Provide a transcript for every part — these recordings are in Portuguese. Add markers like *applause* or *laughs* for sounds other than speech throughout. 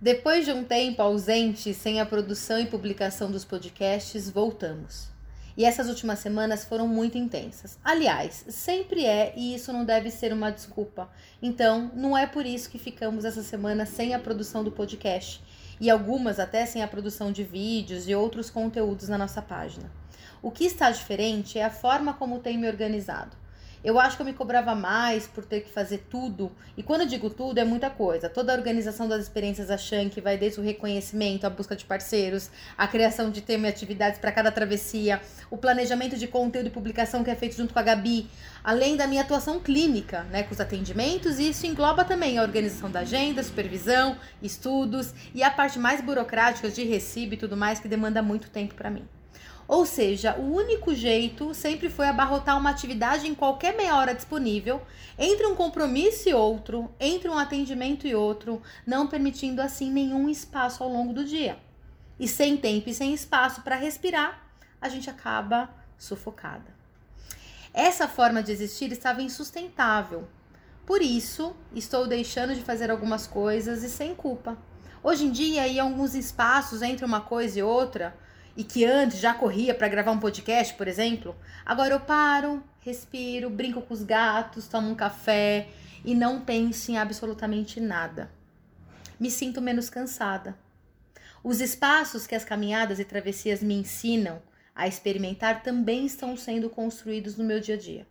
Depois de um tempo ausente sem a produção e publicação dos podcasts, voltamos. E essas últimas semanas foram muito intensas. Aliás, sempre é e isso não deve ser uma desculpa. Então, não é por isso que ficamos essa semana sem a produção do podcast e algumas até sem a produção de vídeos e outros conteúdos na nossa página. O que está diferente é a forma como tenho me organizado. Eu acho que eu me cobrava mais por ter que fazer tudo. E quando eu digo tudo, é muita coisa. Toda a organização das experiências da Shank vai desde o reconhecimento, a busca de parceiros, a criação de tema e atividades para cada travessia, o planejamento de conteúdo e publicação que é feito junto com a Gabi, além da minha atuação clínica, né, com os atendimentos, e isso engloba também a organização da agenda, supervisão, estudos e a parte mais burocrática de recibo e tudo mais que demanda muito tempo para mim. Ou seja, o único jeito sempre foi abarrotar uma atividade em qualquer meia hora disponível, entre um compromisso e outro, entre um atendimento e outro, não permitindo assim nenhum espaço ao longo do dia. E sem tempo e sem espaço para respirar, a gente acaba sufocada. Essa forma de existir estava insustentável. Por isso, estou deixando de fazer algumas coisas e sem culpa. Hoje em dia, em alguns espaços entre uma coisa e outra, e que antes já corria para gravar um podcast, por exemplo, agora eu paro, respiro, brinco com os gatos, tomo um café e não penso em absolutamente nada. Me sinto menos cansada. Os espaços que as caminhadas e travessias me ensinam a experimentar também estão sendo construídos no meu dia a dia.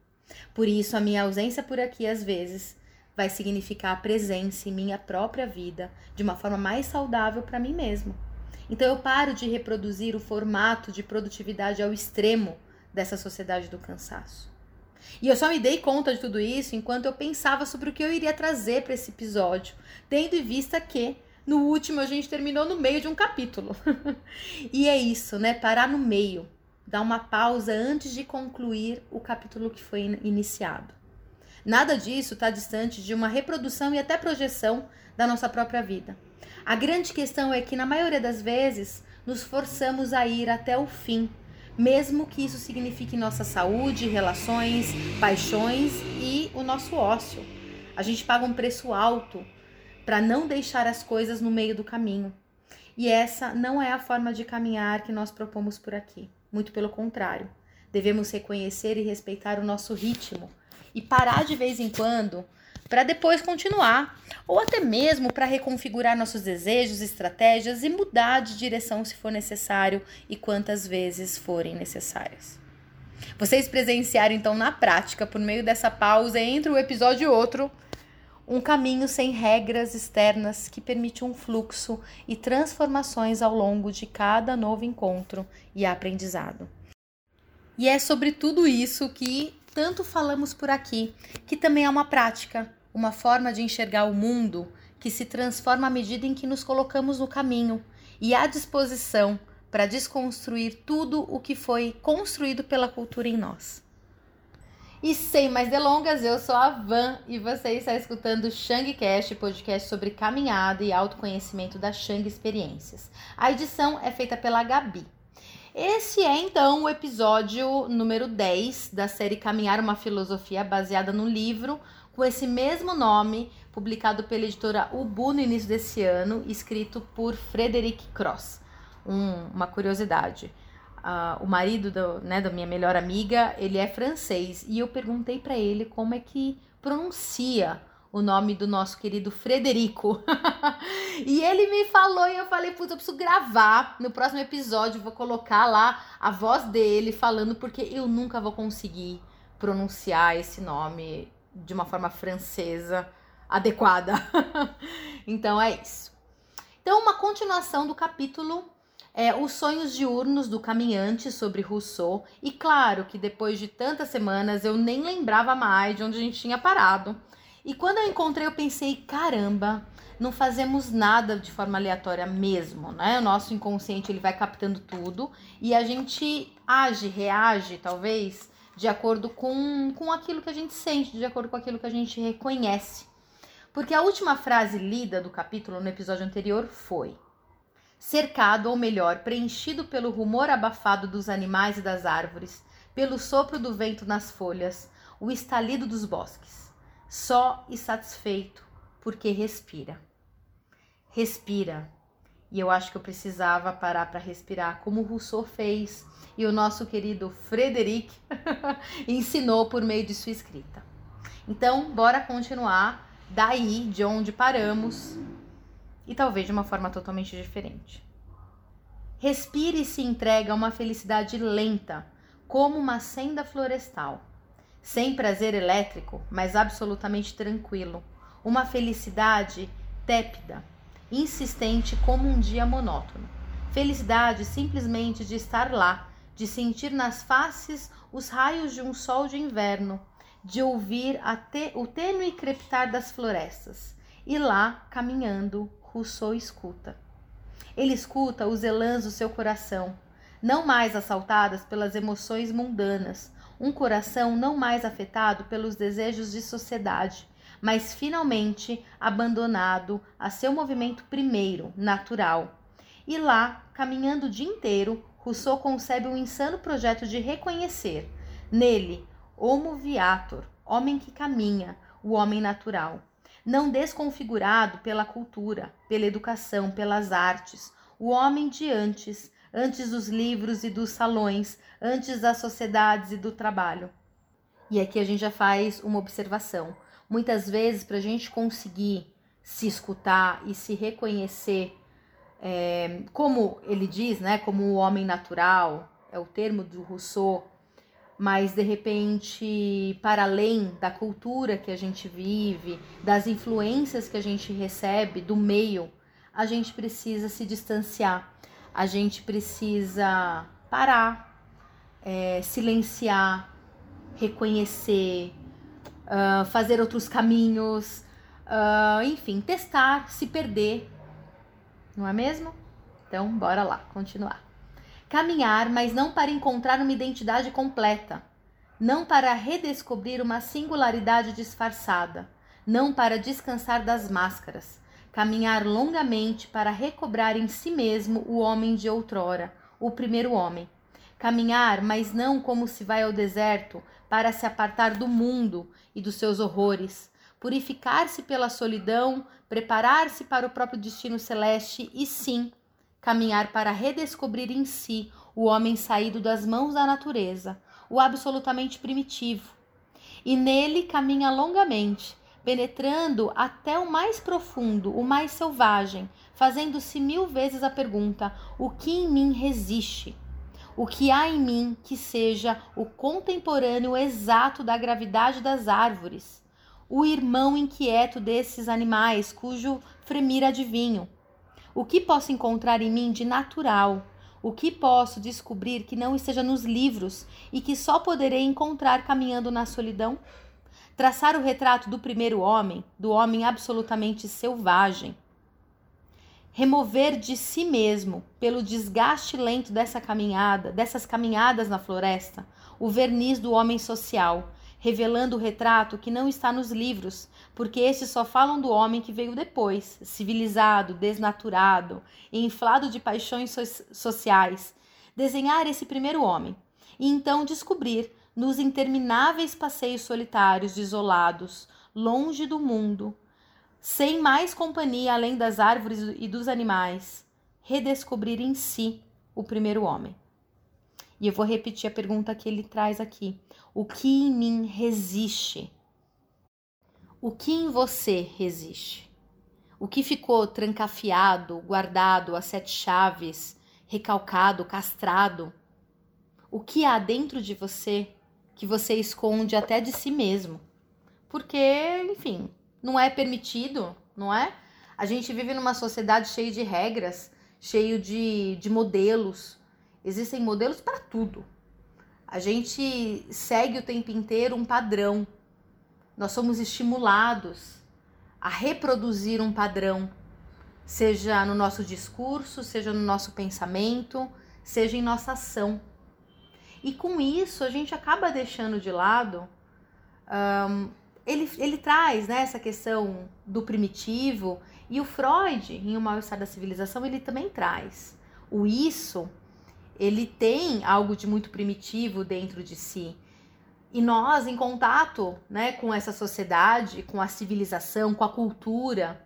Por isso, a minha ausência por aqui, às vezes, vai significar a presença em minha própria vida de uma forma mais saudável para mim mesma. Então eu paro de reproduzir o formato de produtividade ao extremo dessa sociedade do cansaço. E eu só me dei conta de tudo isso enquanto eu pensava sobre o que eu iria trazer para esse episódio, tendo em vista que no último a gente terminou no meio de um capítulo. *laughs* e é isso, né? Parar no meio, dar uma pausa antes de concluir o capítulo que foi iniciado. Nada disso está distante de uma reprodução e até projeção da nossa própria vida. A grande questão é que, na maioria das vezes, nos forçamos a ir até o fim, mesmo que isso signifique nossa saúde, relações, paixões e o nosso ócio. A gente paga um preço alto para não deixar as coisas no meio do caminho. E essa não é a forma de caminhar que nós propomos por aqui. Muito pelo contrário. Devemos reconhecer e respeitar o nosso ritmo e parar de vez em quando para depois continuar, ou até mesmo para reconfigurar nossos desejos, estratégias e mudar de direção se for necessário e quantas vezes forem necessárias. Vocês presenciaram então na prática, por meio dessa pausa entre um episódio e outro, um caminho sem regras externas que permite um fluxo e transformações ao longo de cada novo encontro e aprendizado. E é sobre tudo isso que tanto falamos por aqui, que também é uma prática, uma forma de enxergar o mundo que se transforma à medida em que nos colocamos no caminho e à disposição para desconstruir tudo o que foi construído pela cultura em nós. E sem mais delongas, eu sou a Van e você está escutando o Shang Cast, podcast sobre caminhada e autoconhecimento da Shang Experiências. A edição é feita pela Gabi. Esse é então o episódio número 10 da série Caminhar uma Filosofia, baseada no livro com esse mesmo nome, publicado pela editora Ubu no início desse ano, escrito por Frederic Cross. Um, uma curiosidade. Uh, o marido do, né, da minha melhor amiga, ele é francês e eu perguntei para ele como é que pronuncia o nome do nosso querido Frederico. *laughs* e ele me falou e eu falei, putz, eu preciso gravar. No próximo episódio vou colocar lá a voz dele falando, porque eu nunca vou conseguir pronunciar esse nome de uma forma francesa adequada. *laughs* então é isso. Então, uma continuação do capítulo é, Os Sonhos Diurnos do Caminhante sobre Rousseau. E claro que depois de tantas semanas eu nem lembrava mais de onde a gente tinha parado. E quando eu encontrei, eu pensei, caramba, não fazemos nada de forma aleatória mesmo, né? O nosso inconsciente ele vai captando tudo e a gente age, reage, talvez, de acordo com, com aquilo que a gente sente, de acordo com aquilo que a gente reconhece. Porque a última frase lida do capítulo no episódio anterior foi: cercado, ou melhor, preenchido pelo rumor abafado dos animais e das árvores, pelo sopro do vento nas folhas, o estalido dos bosques só e satisfeito porque respira. respira. E eu acho que eu precisava parar para respirar, como Rousseau fez e o nosso querido Frederic *laughs* ensinou por meio de sua escrita. Então, bora continuar daí de onde paramos e talvez de uma forma totalmente diferente. Respire e se entrega a uma felicidade lenta, como uma senda florestal, sem prazer elétrico, mas absolutamente tranquilo, uma felicidade tépida, insistente como um dia monótono. Felicidade simplesmente de estar lá, de sentir nas faces os raios de um sol de inverno, de ouvir te, o tênue crepitar das florestas. E lá, caminhando, Rousseau escuta. Ele escuta os elãs do seu coração, não mais assaltadas pelas emoções mundanas, um coração não mais afetado pelos desejos de sociedade, mas finalmente abandonado a seu movimento primeiro, natural. E lá, caminhando o dia inteiro, Rousseau concebe um insano projeto de reconhecer nele Homo viator, homem que caminha, o homem natural, não desconfigurado pela cultura, pela educação, pelas artes, o homem de antes, antes dos livros e dos salões, antes das sociedades e do trabalho. E aqui a gente já faz uma observação. Muitas vezes, para a gente conseguir se escutar e se reconhecer é, como ele diz, né, como o homem natural, é o termo do Rousseau, mas de repente, para além da cultura que a gente vive, das influências que a gente recebe do meio, a gente precisa se distanciar, a gente precisa parar, é, silenciar, reconhecer, uh, fazer outros caminhos, uh, enfim, testar, se perder não é mesmo? Então, bora lá, continuar. Caminhar, mas não para encontrar uma identidade completa, não para redescobrir uma singularidade disfarçada, não para descansar das máscaras. Caminhar longamente para recobrar em si mesmo o homem de outrora, o primeiro homem. Caminhar, mas não como se vai ao deserto para se apartar do mundo e dos seus horrores, purificar-se pela solidão, preparar-se para o próprio destino celeste e sim caminhar para redescobrir em si o homem saído das mãos da natureza, o absolutamente primitivo. E nele caminha longamente, penetrando até o mais profundo, o mais selvagem, fazendo-se mil vezes a pergunta: o que em mim resiste? O que há em mim que seja o contemporâneo exato da gravidade das árvores? o irmão inquieto desses animais, cujo fremir adivinho. O que posso encontrar em mim de natural? O que posso descobrir que não esteja nos livros e que só poderei encontrar caminhando na solidão? Traçar o retrato do primeiro homem, do homem absolutamente selvagem. Remover de si mesmo, pelo desgaste lento dessa caminhada, dessas caminhadas na floresta, o verniz do homem social, revelando o retrato que não está nos livros, porque estes só falam do homem que veio depois, civilizado, desnaturado, inflado de paixões so sociais. Desenhar esse primeiro homem e então descobrir nos intermináveis passeios solitários, isolados, longe do mundo, sem mais companhia além das árvores e dos animais, redescobrir em si o primeiro homem. E eu vou repetir a pergunta que ele traz aqui. O que em mim resiste? O que em você resiste? O que ficou trancafiado, guardado a sete chaves, recalcado, castrado? O que há dentro de você que você esconde até de si mesmo? Porque, enfim, não é permitido, não é? A gente vive numa sociedade cheia de regras, cheio de, de modelos, Existem modelos para tudo. A gente segue o tempo inteiro um padrão. Nós somos estimulados a reproduzir um padrão, seja no nosso discurso, seja no nosso pensamento, seja em nossa ação. E com isso a gente acaba deixando de lado. Um, ele, ele traz né, essa questão do primitivo, e o Freud, em O Mal-Estar da Civilização, ele também traz o isso ele tem algo de muito primitivo dentro de si. E nós, em contato né, com essa sociedade, com a civilização, com a cultura,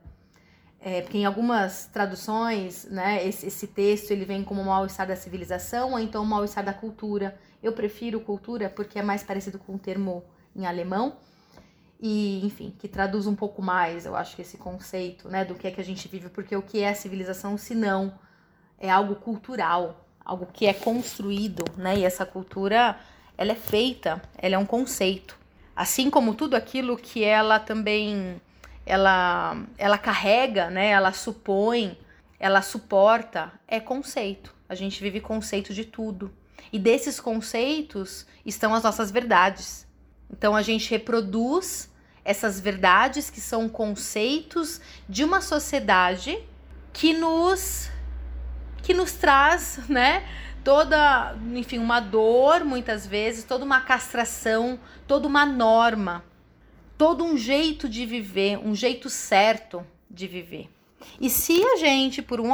é, porque em algumas traduções, né, esse, esse texto ele vem como mal-estar da civilização ou então mal-estar da cultura. Eu prefiro cultura porque é mais parecido com o termo em alemão e, enfim, que traduz um pouco mais, eu acho que esse conceito, né, do que é que a gente vive, porque o que é civilização se não é algo cultural, algo que é construído, né? E essa cultura, ela é feita, ela é um conceito. Assim como tudo aquilo que ela também ela ela carrega, né? Ela supõe, ela suporta, é conceito. A gente vive conceito de tudo. E desses conceitos estão as nossas verdades. Então a gente reproduz essas verdades que são conceitos de uma sociedade que nos que nos traz, né, toda, enfim, uma dor muitas vezes, toda uma castração, toda uma norma, todo um jeito de viver, um jeito certo de viver. E se a gente, por, um,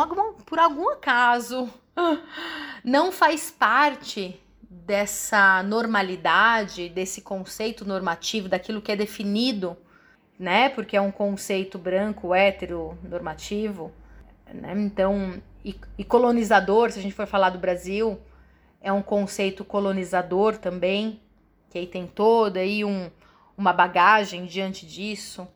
por algum acaso, não faz parte dessa normalidade, desse conceito normativo, daquilo que é definido, né? Porque é um conceito branco, hétero, normativo, né? Então, e, e colonizador, se a gente for falar do Brasil, é um conceito colonizador também, que aí tem toda aí um, uma bagagem diante disso.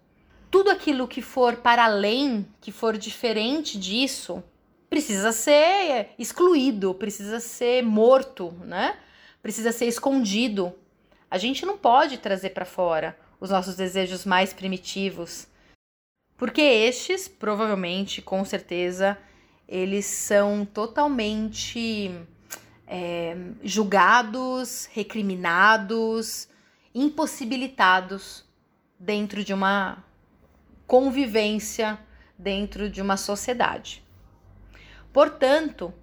Tudo aquilo que for para além, que for diferente disso, precisa ser excluído, precisa ser morto, né? Precisa ser escondido. A gente não pode trazer para fora os nossos desejos mais primitivos, porque estes, provavelmente, com certeza, eles são totalmente é, julgados, recriminados, impossibilitados dentro de uma convivência, dentro de uma sociedade. Portanto,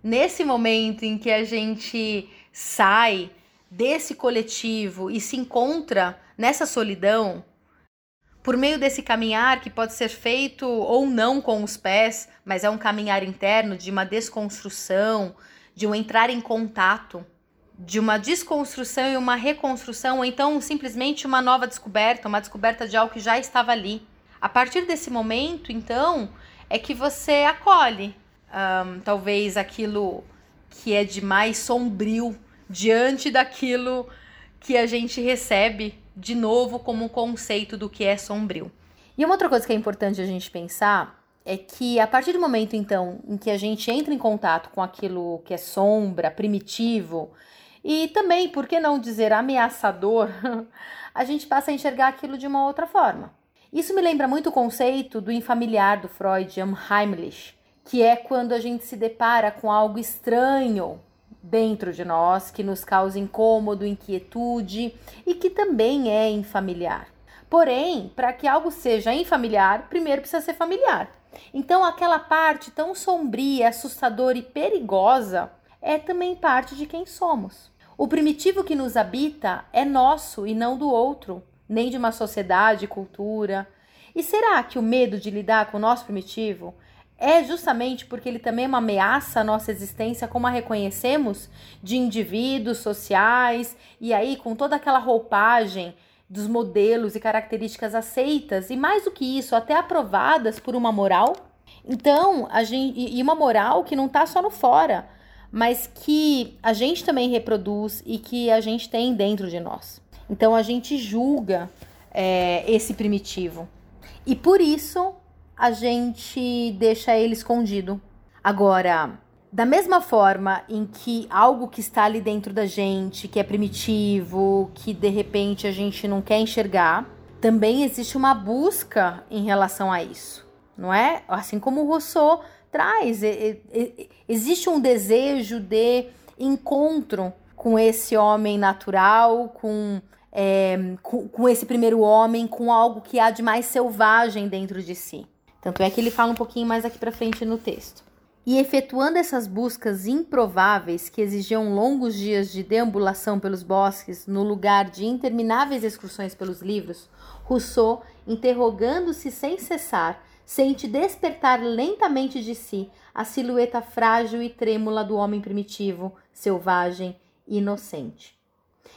nesse momento em que a gente sai desse coletivo e se encontra nessa solidão, por meio desse caminhar que pode ser feito ou não com os pés, mas é um caminhar interno de uma desconstrução, de um entrar em contato, de uma desconstrução e uma reconstrução, ou então simplesmente uma nova descoberta, uma descoberta de algo que já estava ali. A partir desse momento, então, é que você acolhe um, talvez aquilo que é de mais sombrio diante daquilo que a gente recebe de novo como conceito do que é sombrio. E uma outra coisa que é importante a gente pensar é que a partir do momento então em que a gente entra em contato com aquilo que é sombra, primitivo e também, por que não dizer ameaçador, *laughs* a gente passa a enxergar aquilo de uma outra forma. Isso me lembra muito o conceito do infamiliar do Freud, Heimlich, que é quando a gente se depara com algo estranho dentro de nós que nos causa incômodo, inquietude e que também é infamiliar. Porém, para que algo seja infamiliar, primeiro precisa ser familiar. Então, aquela parte tão sombria, assustadora e perigosa é também parte de quem somos. O primitivo que nos habita é nosso e não do outro, nem de uma sociedade, cultura. E será que o medo de lidar com o nosso primitivo é justamente porque ele também é uma ameaça à nossa existência, como a reconhecemos, de indivíduos sociais, e aí com toda aquela roupagem dos modelos e características aceitas, e mais do que isso, até aprovadas por uma moral. Então, a gente, e uma moral que não está só no fora, mas que a gente também reproduz e que a gente tem dentro de nós. Então, a gente julga é, esse primitivo. E por isso a gente deixa ele escondido. Agora, da mesma forma em que algo que está ali dentro da gente, que é primitivo, que de repente a gente não quer enxergar, também existe uma busca em relação a isso, não é? Assim como o Rousseau traz, existe um desejo de encontro com esse homem natural, com, é, com, com esse primeiro homem, com algo que há de mais selvagem dentro de si. Tanto é que ele fala um pouquinho mais aqui para frente no texto. E efetuando essas buscas improváveis que exigiam longos dias de deambulação pelos bosques, no lugar de intermináveis excursões pelos livros, Rousseau, interrogando-se sem cessar, sente despertar lentamente de si a silhueta frágil e trêmula do homem primitivo, selvagem inocente.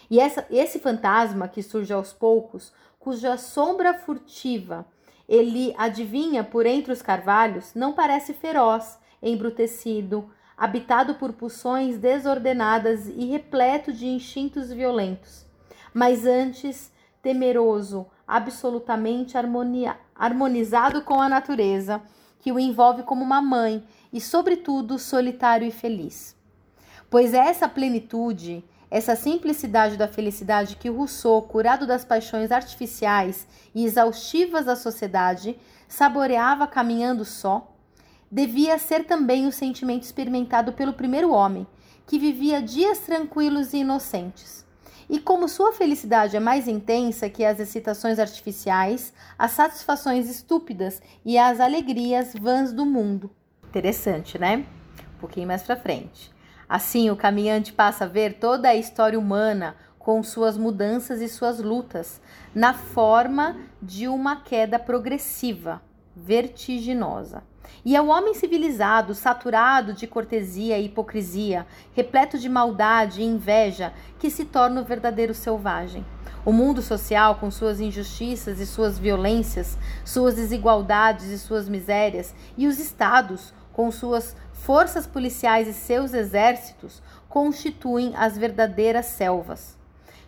E essa, esse fantasma que surge aos poucos, cuja sombra furtiva ele adivinha por entre os carvalhos, não parece feroz, embrutecido, habitado por pulsões desordenadas e repleto de instintos violentos, mas antes temeroso, absolutamente harmonia, harmonizado com a natureza, que o envolve como uma mãe e, sobretudo, solitário e feliz. Pois é essa plenitude, essa simplicidade da felicidade que Rousseau, curado das paixões artificiais e exaustivas da sociedade, saboreava caminhando só, devia ser também o sentimento experimentado pelo primeiro homem, que vivia dias tranquilos e inocentes. E como sua felicidade é mais intensa que as excitações artificiais, as satisfações estúpidas e as alegrias vãs do mundo. Interessante, né? Um pouquinho mais para frente. Assim, o caminhante passa a ver toda a história humana com suas mudanças e suas lutas, na forma de uma queda progressiva, vertiginosa. E é o homem civilizado, saturado de cortesia e hipocrisia, repleto de maldade e inveja, que se torna o verdadeiro selvagem. O mundo social, com suas injustiças e suas violências, suas desigualdades e suas misérias, e os estados, com suas forças policiais e seus exércitos, constituem as verdadeiras selvas.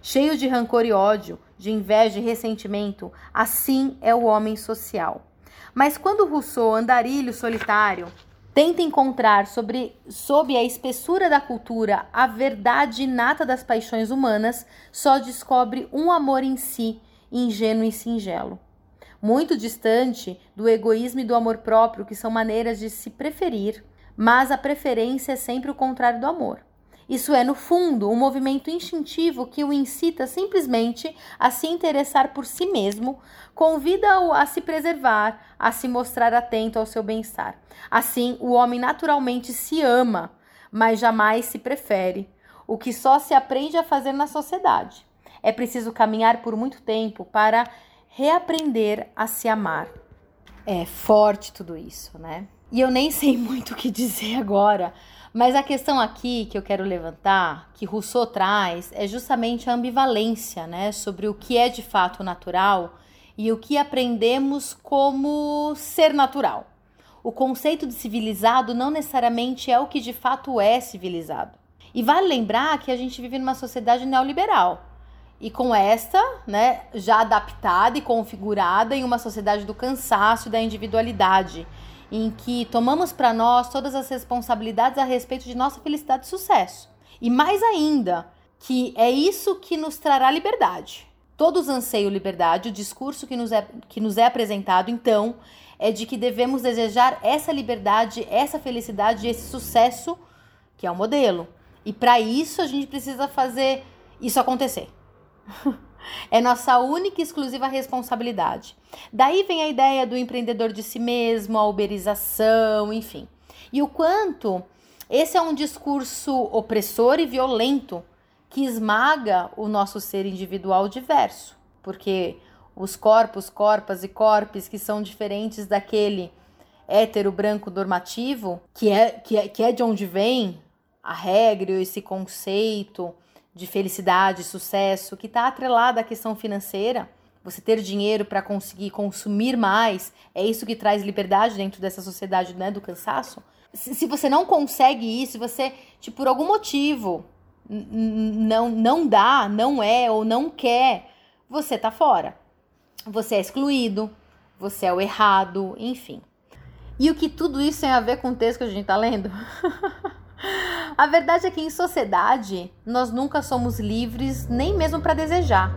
Cheio de rancor e ódio, de inveja e ressentimento, assim é o homem social. Mas quando Rousseau, andarilho solitário, tenta encontrar sobre, sob a espessura da cultura a verdade inata das paixões humanas, só descobre um amor em si, ingênuo e singelo. Muito distante do egoísmo e do amor próprio, que são maneiras de se preferir, mas a preferência é sempre o contrário do amor. Isso é, no fundo, um movimento instintivo que o incita simplesmente a se interessar por si mesmo, convida-o a se preservar, a se mostrar atento ao seu bem-estar. Assim, o homem naturalmente se ama, mas jamais se prefere, o que só se aprende a fazer na sociedade. É preciso caminhar por muito tempo para reaprender a se amar. É forte tudo isso, né? E eu nem sei *laughs* muito o que dizer agora mas a questão aqui que eu quero levantar, que Rousseau traz, é justamente a ambivalência, né, sobre o que é de fato natural e o que aprendemos como ser natural. O conceito de civilizado não necessariamente é o que de fato é civilizado. E vale lembrar que a gente vive numa sociedade neoliberal. E com esta, né, já adaptada e configurada em uma sociedade do cansaço e da individualidade, em que tomamos para nós todas as responsabilidades a respeito de nossa felicidade e sucesso. E mais ainda, que é isso que nos trará liberdade. Todos anseiam liberdade, o discurso que nos é, que nos é apresentado, então, é de que devemos desejar essa liberdade, essa felicidade, esse sucesso, que é o modelo. E para isso a gente precisa fazer isso acontecer. *laughs* É nossa única e exclusiva responsabilidade. Daí vem a ideia do empreendedor de si mesmo, a uberização, enfim. E o quanto esse é um discurso opressor e violento que esmaga o nosso ser individual diverso, porque os corpos, corpas e corpos que são diferentes daquele hétero branco normativo, que é, que é, que é de onde vem a regra, esse conceito, de felicidade, sucesso, que está atrelada à questão financeira. Você ter dinheiro para conseguir consumir mais, é isso que traz liberdade dentro dessa sociedade né, do cansaço. Se, se você não consegue isso, se você, tipo, por algum motivo, não, não dá, não é ou não quer, você tá fora. Você é excluído, você é o errado, enfim. E o que tudo isso tem a ver com o texto que a gente tá lendo? *laughs* A verdade é que em sociedade nós nunca somos livres nem mesmo para desejar.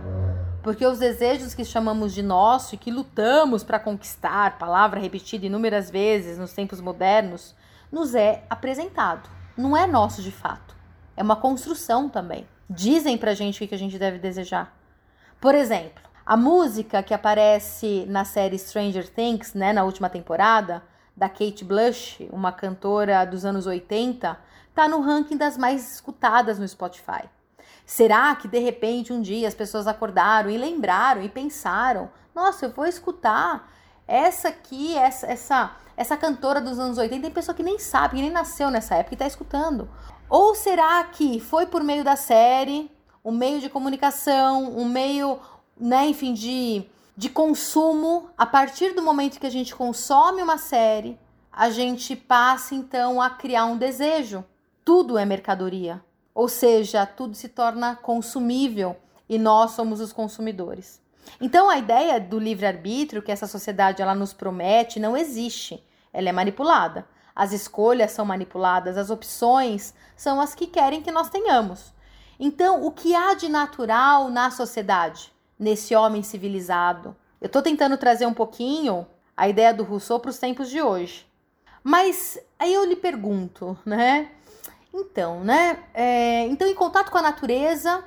Porque os desejos que chamamos de nosso e que lutamos para conquistar, palavra repetida inúmeras vezes nos tempos modernos, nos é apresentado. Não é nosso de fato. É uma construção também. Dizem pra gente o que a gente deve desejar. Por exemplo, a música que aparece na série Stranger Things, né, na última temporada, da Kate Blush, uma cantora dos anos 80, está no ranking das mais escutadas no Spotify. Será que de repente um dia as pessoas acordaram e lembraram e pensaram: nossa, eu vou escutar essa aqui, essa, essa, essa cantora dos anos 80? Tem pessoa que nem sabe, que nem nasceu nessa época e está escutando. Ou será que foi por meio da série, um meio de comunicação, um meio, né, enfim, de, de consumo, a partir do momento que a gente consome uma série, a gente passa então a criar um desejo. Tudo é mercadoria, ou seja, tudo se torna consumível e nós somos os consumidores. Então a ideia do livre-arbítrio que essa sociedade ela nos promete não existe. Ela é manipulada. As escolhas são manipuladas, as opções são as que querem que nós tenhamos. Então, o que há de natural na sociedade, nesse homem civilizado? Eu estou tentando trazer um pouquinho a ideia do Rousseau para os tempos de hoje. Mas aí eu lhe pergunto, né? Então, né? É, então, em contato com a natureza,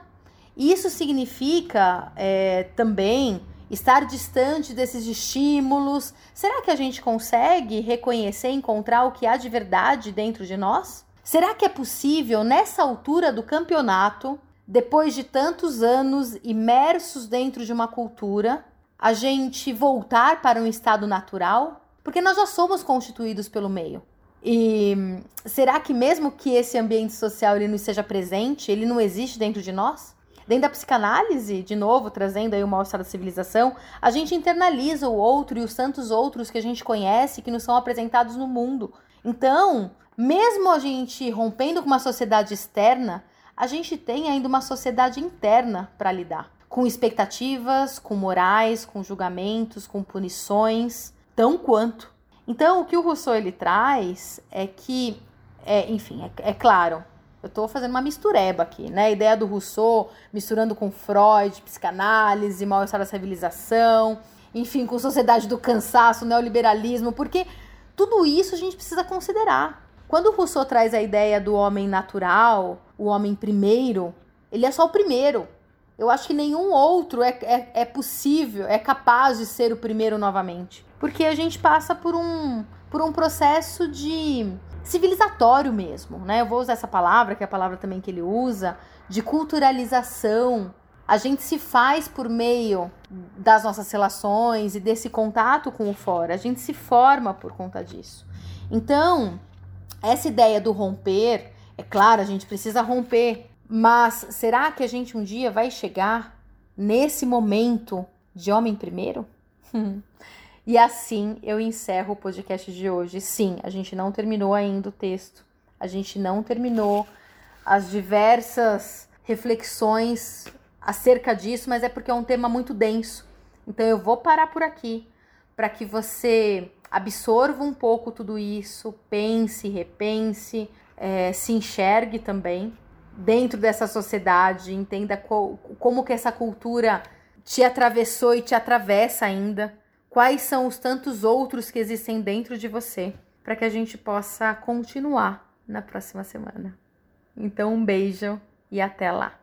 isso significa é, também estar distante desses estímulos. Será que a gente consegue reconhecer, encontrar o que há de verdade dentro de nós? Será que é possível, nessa altura do campeonato, depois de tantos anos imersos dentro de uma cultura, a gente voltar para um estado natural? Porque nós já somos constituídos pelo meio. E será que mesmo que esse ambiente social ele não esteja presente, ele não existe dentro de nós? Dentro da psicanálise, de novo, trazendo aí o mal-estar da civilização, a gente internaliza o outro e os tantos outros que a gente conhece que nos são apresentados no mundo. Então, mesmo a gente rompendo com uma sociedade externa, a gente tem ainda uma sociedade interna para lidar, com expectativas, com morais, com julgamentos, com punições, tão quanto. Então, o que o Rousseau ele traz é que, é, enfim, é, é claro, eu estou fazendo uma mistureba aqui, né? A ideia do Rousseau misturando com Freud, psicanálise, mal-estar da civilização, enfim, com sociedade do cansaço, neoliberalismo, porque tudo isso a gente precisa considerar. Quando o Rousseau traz a ideia do homem natural, o homem primeiro, ele é só o primeiro. Eu acho que nenhum outro é, é, é possível, é capaz de ser o primeiro novamente. Porque a gente passa por um, por um processo de civilizatório mesmo, né? Eu vou usar essa palavra, que é a palavra também que ele usa, de culturalização. A gente se faz por meio das nossas relações e desse contato com o fora. A gente se forma por conta disso. Então, essa ideia do romper, é claro, a gente precisa romper, mas será que a gente um dia vai chegar nesse momento de homem primeiro? *laughs* E assim eu encerro o podcast de hoje. Sim, a gente não terminou ainda o texto, a gente não terminou as diversas reflexões acerca disso, mas é porque é um tema muito denso. Então eu vou parar por aqui para que você absorva um pouco tudo isso, pense, repense, é, se enxergue também dentro dessa sociedade, entenda como que essa cultura te atravessou e te atravessa ainda quais são os tantos outros que existem dentro de você, para que a gente possa continuar na próxima semana. Então, um beijo e até lá!